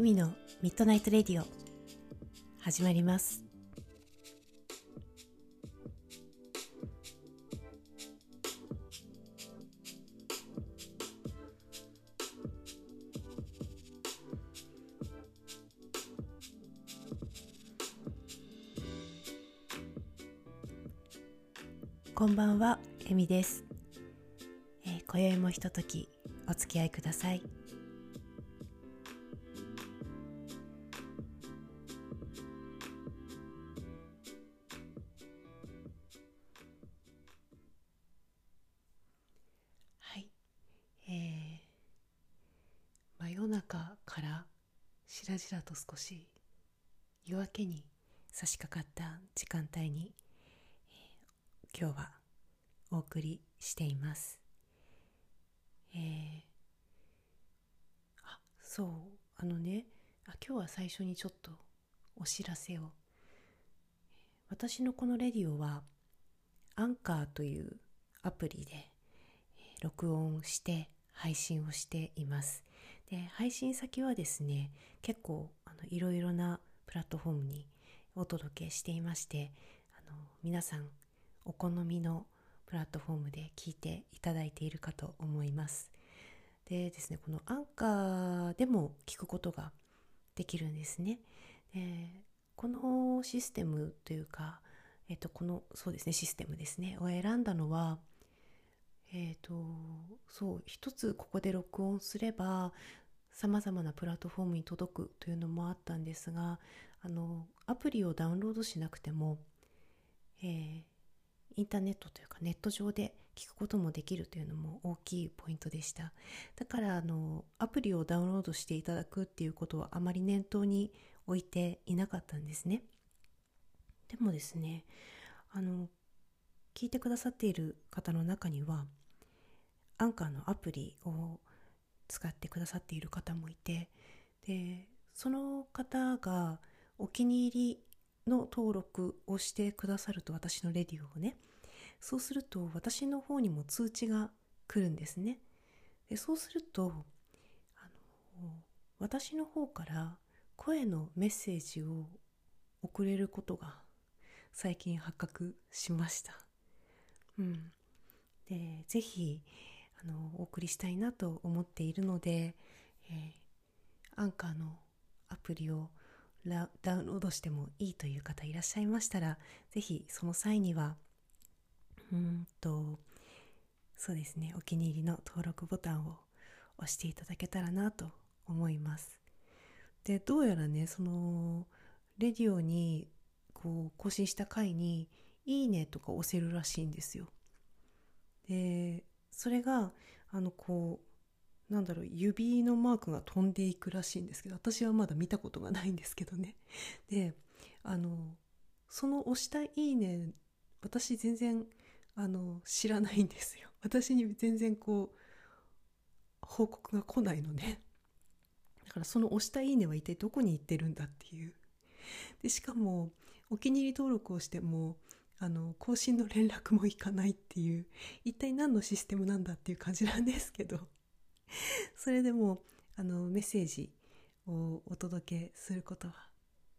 エミのミッドナイトレディオ始まりますこんばんは、エミです。えー、今宵もひとときお付き合いくださ。い、と少し夜明けに差し掛かった時間帯に、えー今日はお送りしています。えー、あそうあのねあ今日は最初にちょっとお知らせを私のこのレディオはアンカーというアプリでえ録音して配信をしていますで配信先はですね結構あのいろいろなプラットフォームにお届けしていましてあの皆さんお好みのプラットフォームで聞いていただいているかと思います。でですねこのアンカーでも聞くことができるんですね。でこのシステムというか、えっと、このそうですねシステムですねを選んだのはえっ、とそう一つここで録音すればさまざまなプラットフォームに届くというのもあったんですがあのアプリをダウンロードしなくても、えーインターネットというかネット上で聞くこともできるというのも大きいポイントでした。だからあのアプリをダウンロードしていただくっていうことはあまり念頭に置いていなかったんですね。でもですねあの聞いてくださっている方の中にはアンカーのアプリを使ってくださっている方もいてでその方がお気に入りの登録をしてくださると私のレディオをねそうすると私の方にも通知が来るんですね。でそうするとあの私の方から声のメッセージを送れることが最近発覚しました。うん。でぜひあのお送りしたいなと思っているので、えーアンカーのアプリをダウンロードしてもいいという方いらっしゃいましたらぜひその際にはうんとそうですねお気に入りの登録ボタンを押していただけたらなと思います。でどうやらねそのレディオにこう更新した回に「いいね」とか押せるらしいんですよ。でそれがあのこうなんだろう指のマークが飛んでいくらしいんですけど私はまだ見たことがないんですけどね。であのその押した「いいね」私全然あの知らないんですよ。私に全然こう報告が来ないのね。だからその押した「いいね」は一体どこに行ってるんだっていう。でしかもお気に入り登録をしてもあの更新の連絡もいかないっていう一体何のシステムなんだっていう感じなんですけど。それでもあのメッセージをお届けすることは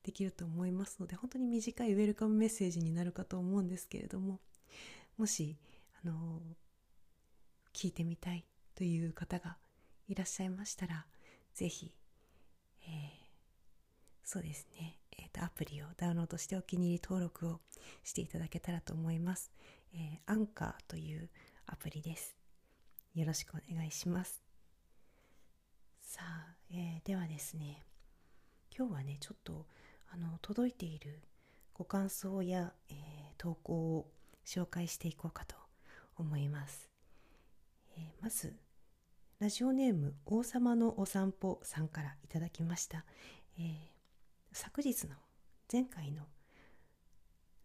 できると思いますので本当に短いウェルカムメッセージになるかと思うんですけれどももしあの聞いてみたいという方がいらっしゃいましたらぜひ、えーそうですね、えーとアプリをダウンロードしてお気に入り登録をしていただけたらと思います、えーアンカーというアプリです。よろしくお願いします。さあ、えーではですね今日はねちょっとあの届いているご感想や、えー投稿を紹介していこうかと思います、えーまずラジオネーム王様のお散歩さんからいただきました、えー昨日の前回の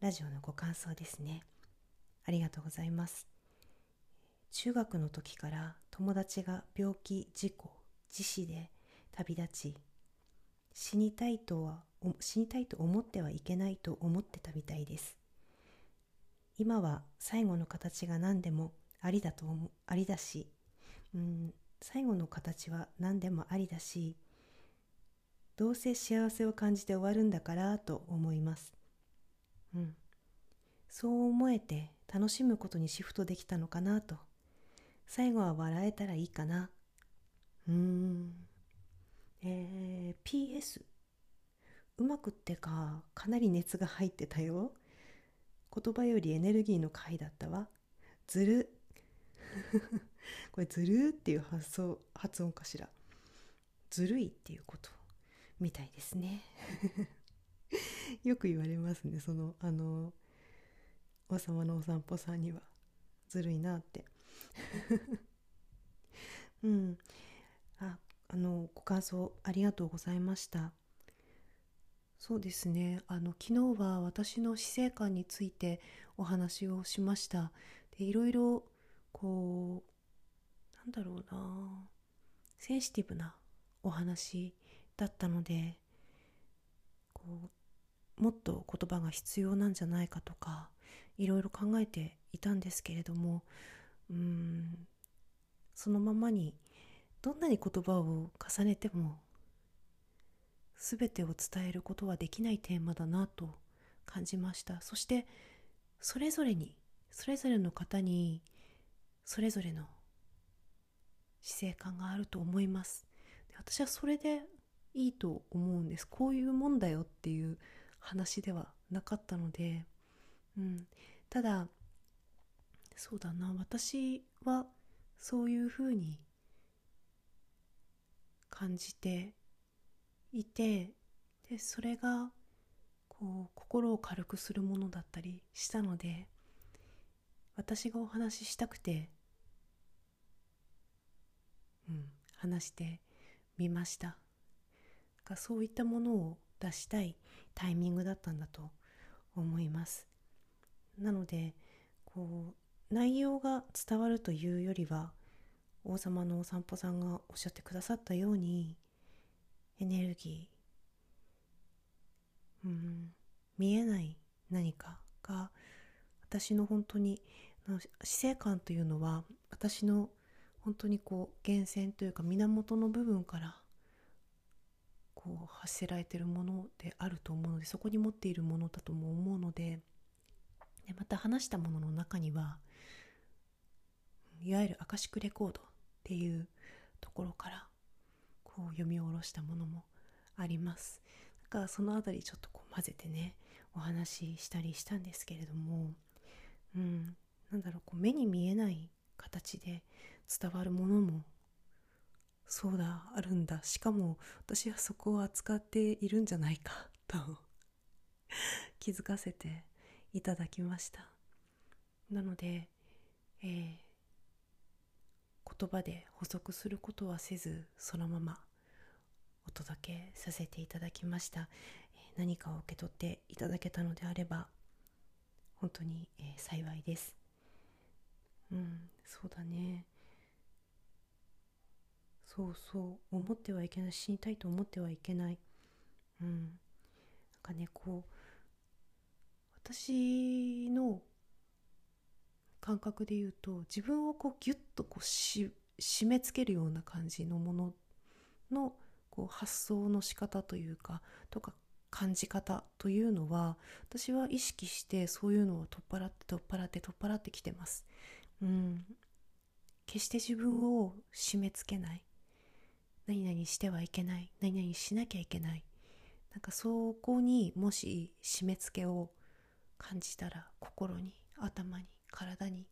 ラジオのご感想ですね。ありがとうございます。中学の時から友達が病気事故自死で旅立ち死にたいとは死にたいと思ってはいけないと思ってたみたいです。今は最後の形が何でもありだと思ありだし、うん、最後の形は何でもありだしどうせ幸せを感じて終わるんだからと思います。うん。そう思えて楽しむことにシフトできたのかなと。最後は笑えたらいいかな。うーん。えー、PS うまくってかかなり熱が入ってたよ。言葉よりエネルギーの回だったわ。ずる。これずるっていう発想発音かしら。ずるいっていうこと。みたいですね。よく言われますね。そのあの王様のお散歩さんには。ずるいなって。うん。ああのご感想ありがとうございました。そうですね。あの昨日は私の死生観についてお話をしました。でいろいろこうなんだろうな。センシティブなお話だったのでこうもっと言葉が必要なんじゃないかとかいろいろ考えていたんですけれどもうんそのままにどんなに言葉を重ねても全てを伝えることはできないテーマだなと感じました。そしてそれぞれにそれぞれの方にそれぞれの死生観があると思います。私はそれでいいと思うんです。こういうもんだよっていう話ではなかったので、うん、ただそうだな。私はそういうふうに感じていてでそれがこう心を軽くするものだったりしたので私がお話ししたくて、うん、話してみました。がそういったものを出したいタイミングだったんだと思います。なのでこう内容が伝わるというよりは王様のお散歩さんがおっしゃってくださったようにエネルギー、うん、見えない何かが私の本当に死生観というのは私の本当にこう源泉というか源の部分からこう発せられてるものであると思うのでそこに持っているものだとも思うのででまた話したものの中にはいわゆるアカシックレコードっていうところからこう読み下ろしたものもあります。だからその辺りちょっとこう混ぜてねお話ししたりしたんですけれどもうんなんだろうこう目に見えない形で伝わるものもそうだあるんだ。しかも私はそこを扱っているんじゃないか と気づかせていただきました。なので、えー、言葉で補足することはせずそのままお届けさせていただきました。何かを受け取っていただけたのであれば本当に、えー、幸いです。うんそうだね。そうそう。思ってはいけない。死にたいと思ってはいけない。うん。なんかねこう私の感覚で言うと自分をこうギュッとこう締め付けるような感じのもののこう発想の仕方というかとか感じ方というのは私は意識してそういうのを取っ払って取っ払って取っ払ってきてます。うん、決して自分を締め付けない。何々してはいけない。何々しなきゃいけない。なんかそこにもし締め付けを感じたら心に頭に体に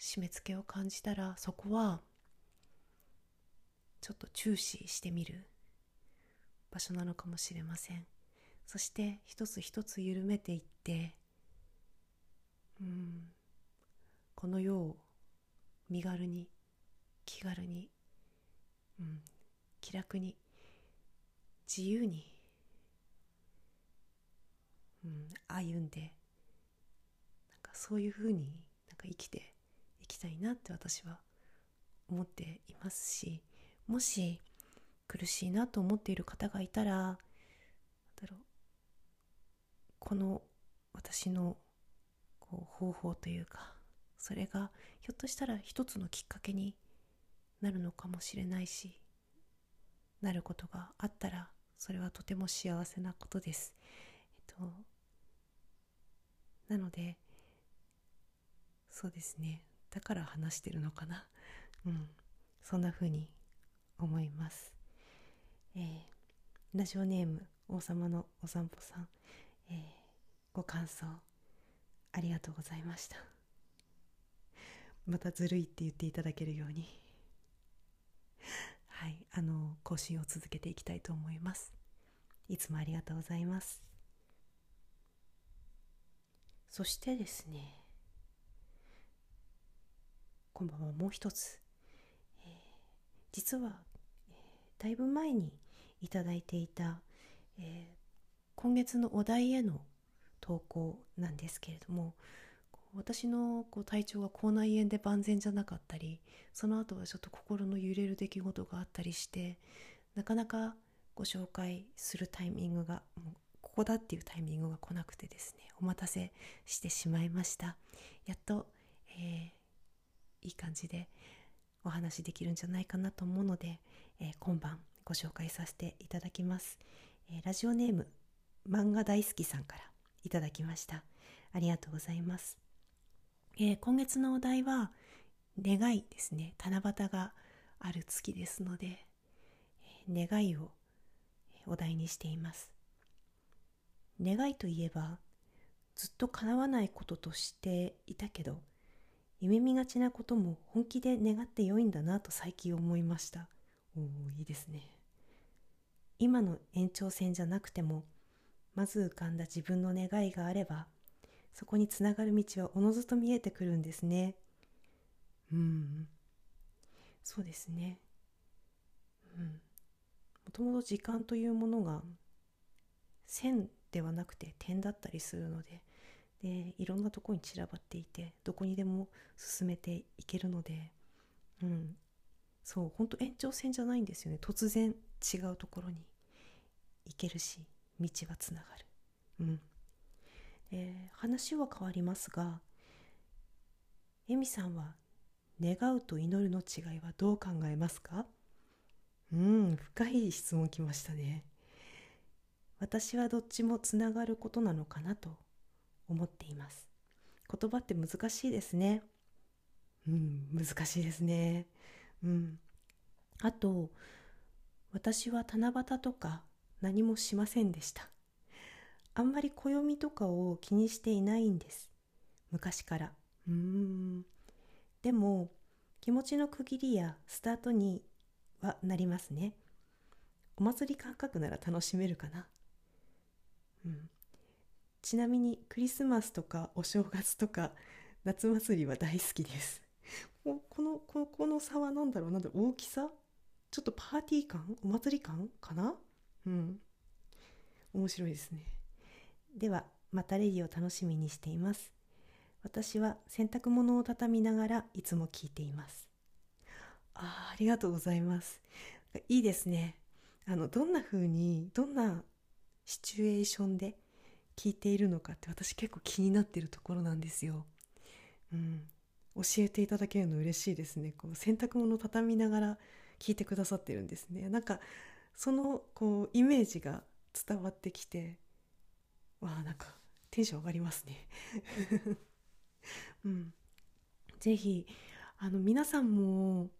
締め付けを感じたらそこはちょっと注視してみる。場所なのかもしれません。そして一つ一つ緩めていってうんこの世を身軽に気軽に、うん、気楽に自由に、うん、歩んでなんかそういうふうになんか生きていきたいなって私は思っていますしもし苦しいなと思っている方がいたらだろうこの私のこう方法というかそれがひょっとしたら一つのきっかけになるのかもしれないしなることがあったらそれはとても幸せなことです。えっとなのでそうですね。だから話してるのかな。うん。そんな風に思います。えー、ラジオネーム王様のお散歩さん、えー、ご感想ありがとうございました。またずるいって言っていただけるように。はいあの更新を続けていきたいと思います。いつもありがとうございます。そしてですねこんばんはもう一つ、えー、実は、えー、だいぶ前にいただいていた、えー、今月のお題への投稿なんですけれども私のこう体調が口内炎で万全じゃなかったりその後はちょっと心の揺れる出来事があったりしてなかなかご紹介するタイミングがここだっていうタイミングが来なくてですねお待たせしてしまいました。やっと、えー、いい感じでお話できるんじゃないかなと思うので、えー、今晩ご紹介させていただきます、えー、ラジオネーム漫画大好きさんからいただきました。ありがとうございます。えー、今月のお題は願いですね。七夕がある月ですので、願いをお題にしています。願いといえばずっと叶わないこととしていたけど夢見がちなことも本気で願ってよいんだなと最近思いました。おおいいですね。今の延長線じゃなくてもまず浮かんだ自分の願いがあればそこにつながる道はおのずと見えてくるんですね。うん。そうですね。うん。もともと時間というものが線ではなくて点だったりするのででいろんなとこに散らばっていてどこにでも進めていけるのでうん。そう本当延長線じゃないんですよね。突然違うところに行けるし道はつながる。うん。えー、話は変わりますがエミさんは願うと祈るの違いはどう考えますか？うん深い質問きましたね。私はどっちもつながることなのかなと思っています。言葉って難しいですね。うん難しいですね。うん。あと私は七夕とか何もしませんでした。あんまり暦とかを気にしていないんです。昔から。うーん。でも気持ちの区切りやスタートにはなりますね。お祭り感覚なら楽しめるかな。うん。ちなみにクリスマスとかお正月とか夏祭りは大好きです。このこのこの差は何だろうなんだろう大きさ？ちょっとパーティー感？お祭り感？かな？うん。面白いですねではまたレディを楽しみにしています。私は洗濯物を畳みながらいつも聞いています。あありがとうございます。いいですね。あのどんな風にどんなシチュエーションで聞いているのかって私結構気になってるところなんですよ。うん。教えていただけるの嬉しいですね。こう洗濯物を畳みながら聞いてくださってるんですね。なんかそのこうイメージが伝わってきてわあなんかテンション上がりますね。うん。是非あの皆さんも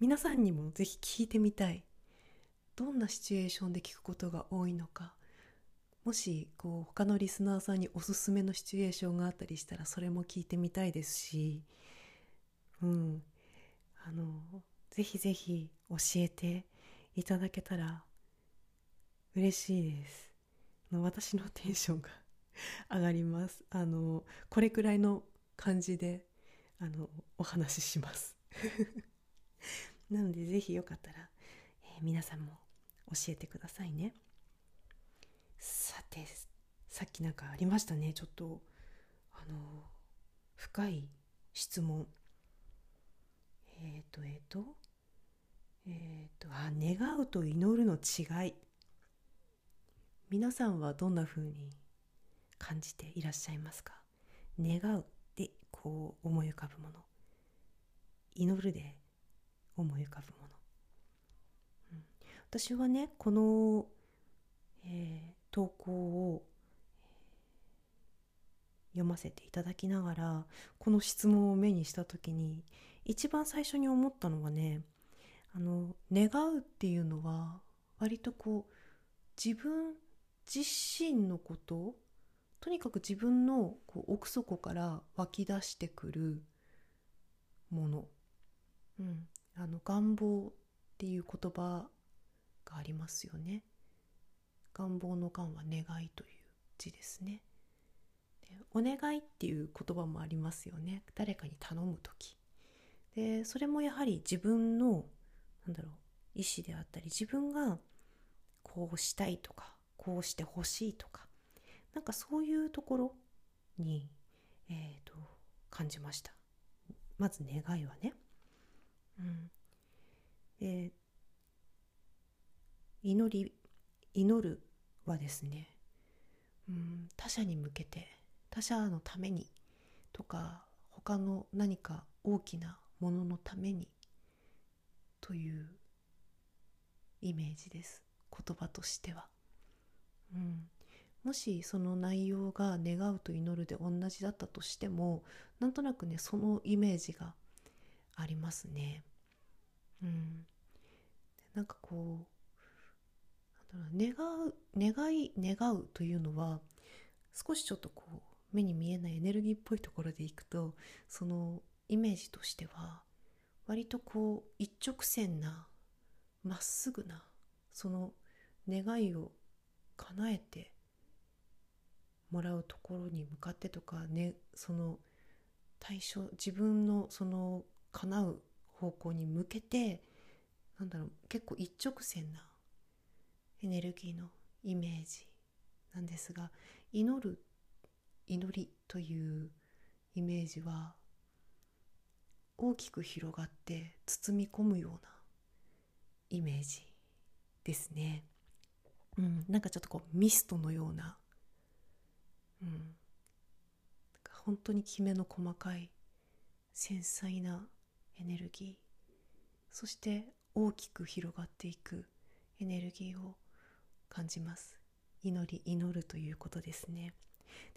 皆さんにも是非聞いてみたい。どんなシチュエーションで聞くことが多いのか。もしこう他のリスナーさんにおすすめのシチュエーションがあったりしたらそれも聞いてみたいですし。うん。あのぜひぜひ教えていただけたら嬉しいです。の私のテンションが 上がります。あのこれくらいの感じであのお話しします。なので是非よかったら、えー、皆さんも教えてくださいね。さてさっきなんかありましたね。ちょっとあの深い質問。えっ、ー、とえっ、ー、とえっ、ー、とあ願うと祈るの違い。皆さんはどんな風に感じていらっしゃいますか？願うでこう思い浮かぶもの。祈るで思い浮かぶもの、うん、私はねこのえー投稿を読ませていただきながらこの質問を目にした時に一番最初に思ったのはねあの願うっていうのは割とこう自分自身のこととにかく自分のこう奥底から湧き出してくるもの、うん、あの願望っていう言葉がありますよね。願望の願は願いという字ですね。お願いっていう言葉もありますよね。誰かに頼む時。でそれもやはり自分のなんだろう意思であったり自分がこうしたいとかこうしてほしいとかなんかそういうところに、えーと、感じました。まず願いはね。うん。で祈り祈るはですね、うん、他者に向けて他者のためにとか他の何か大きなもののためにというイメージです。言葉としては、うん、もしその内容が願うと祈るで同じだったとしてもなんとなくねそのイメージがありますね。うん。なんかこう願う願い願うというのは少しちょっとこう目に見えないエネルギーっぽいところでいくとそのイメージとしては割とこう一直線なまっすぐなその願いを叶えてもらうところに向かってとかねその対象自分のその叶う方向に向けてなんだろう結構一直線なエネルギーのイメージなんですが祈る祈りというイメージは大きく広がって包み込むようなイメージですね。うん、なんかちょっとこうミストのような、うん、本当にきめの細かい繊細なエネルギー。そして大きく広がっていくエネルギーを感じます。祈り祈るということですね。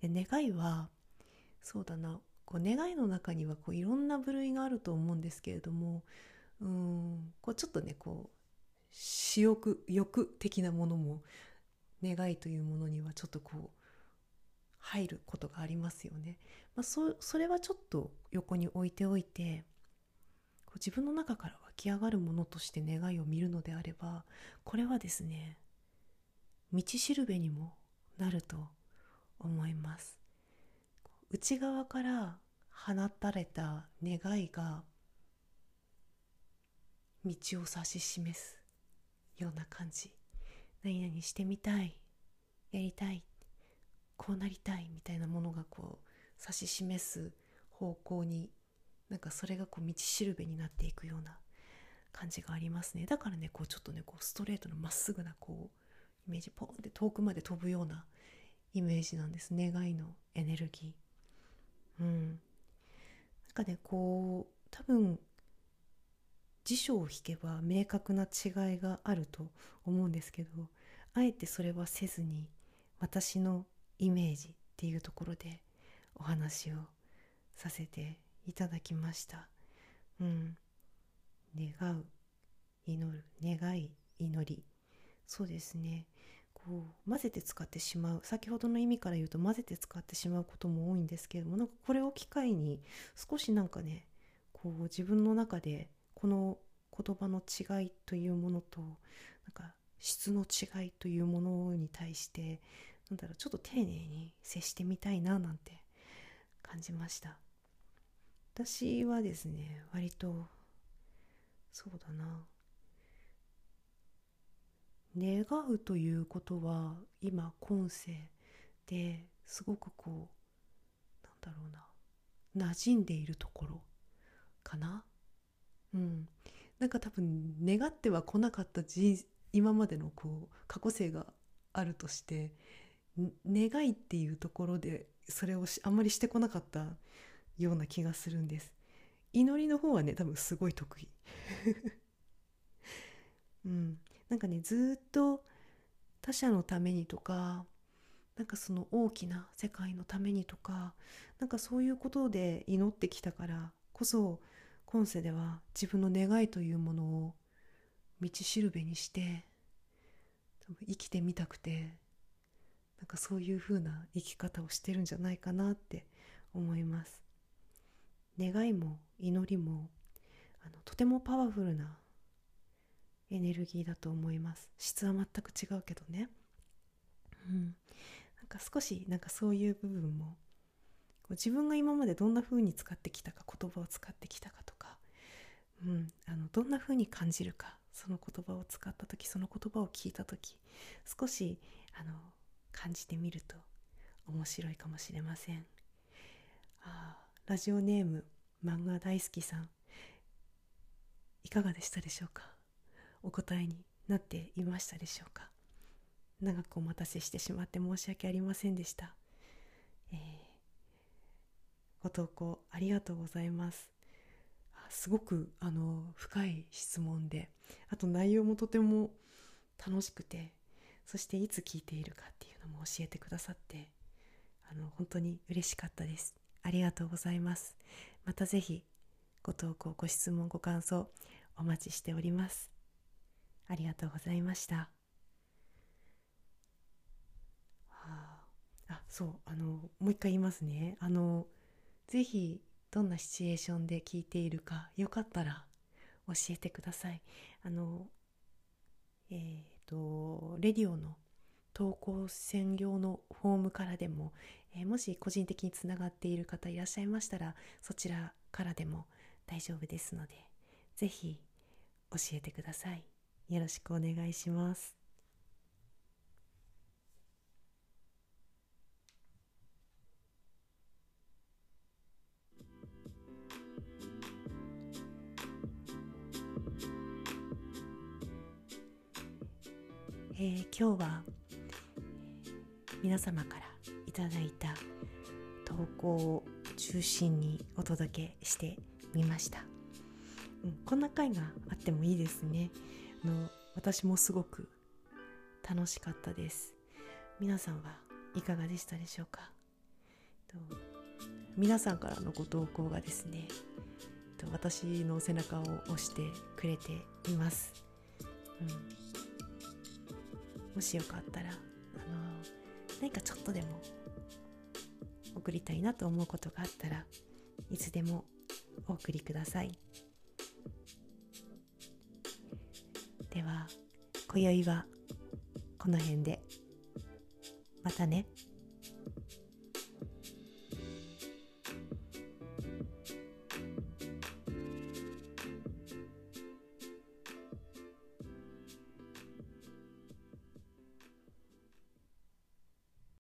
で願いはそうだな。こう願いの中にはこういろんな部類があると思うんですけれどもうん。こうちょっとねこう私欲欲的なものも願いというものにはちょっとこう入ることがありますよね。まあ、そそれはちょっと横に置いておいてこう自分の中から湧き上がるものとして願いを見るのであればこれはですね道しるべにもなると思います内側から放たれた願いが道を指し示すような感じ。何々してみたい。やりたい。こうなりたい。みたいなものがこう指し示す方向になんかそれがこう道しるべになっていくような感じがありますね。だからねこうちょっとねこうストレートのまっすぐなこうイメージポンって遠くまで飛ぶようなイメージなんです。願いのエネルギー。うん。なんかねこう多分辞書を引けば明確な違いがあると思うんですけどあえてそれはせずに私のイメージっていうところでお話をさせていただきました。うん。願う祈る願い祈り。そうですね。こう混ぜて使ってしまう。先ほどの意味から言うと混ぜて使ってしまうことも多いんですけれどもなんかこれを機会に少しなんかねこう自分の中でこの言葉の違いというものとなんか質の違いというものに対してなんだろうちょっと丁寧に接してみたいななんて感じました。私はですね割とそうだな。願うということは今今世ですごくこうなんだろうな。馴染んでいるところかな。うん。なんか多分願っては来なかった今までのこう過去性があるとして願いっていうところでそれをあんまりしてこなかったような気がするんです。祈りの方はね多分すごい得意。うん。なんかねずっと他者のためにとかなんかその大きな世界のためにとかなんかそういうことで祈ってきたからこそ今世では自分の願いというものを道しるべにして生きてみたくてなんかそういう風な生き方をしてるんじゃないかなって思います。願いも祈りもあのとてもパワフルなエネルギーだと思います。質は全く違うけどね。うん。なんか少しなんかそういう部分も自分が今までどんな風に使ってきたか言葉を使ってきたかとか、うん、あのどんな風に感じるかその言葉を使った時その言葉を聞いた時少しあの感じてみると面白いかもしれません。あラジオネーム漫画大好きさん。いかがでしたでしょうか？お答えになっていましたでしょうか？長くお待たせしてしまって申し訳ありませんでした、えー、ご投稿ありがとうございます。すごくあの深い質問であと内容もとても楽しくてそしていつ聞いているかっていうのも教えてくださってあの本当に嬉しかったです。ありがとうございます。またぜひご投稿ご質問ご感想お待ちしております。ありがとうございました。あそうあのもう一回言いますね。あのぜひどんなシチュエーションで聞いているかよかったら教えてください。あのえっ、ー、とレディオの投稿専用のフォームからでも、えー、もし個人的につながっている方いらっしゃいましたらそちらからでも大丈夫ですのでぜひ教えてください。よろしくお願いします。えー、今日は皆様からいただいた投稿を中心にお届けしてみました、うん、こんな回があってもいいですね。あの私もすごく楽しかったです。皆さんはいかがでしたでしょうか？と皆さんからのご投稿がですね私の背中を押してくれています、うん。もしよかったらあの何かちょっとでも送りたいなと思うことがあったらいつでもお送りくださいでは今宵はこの辺でまたね。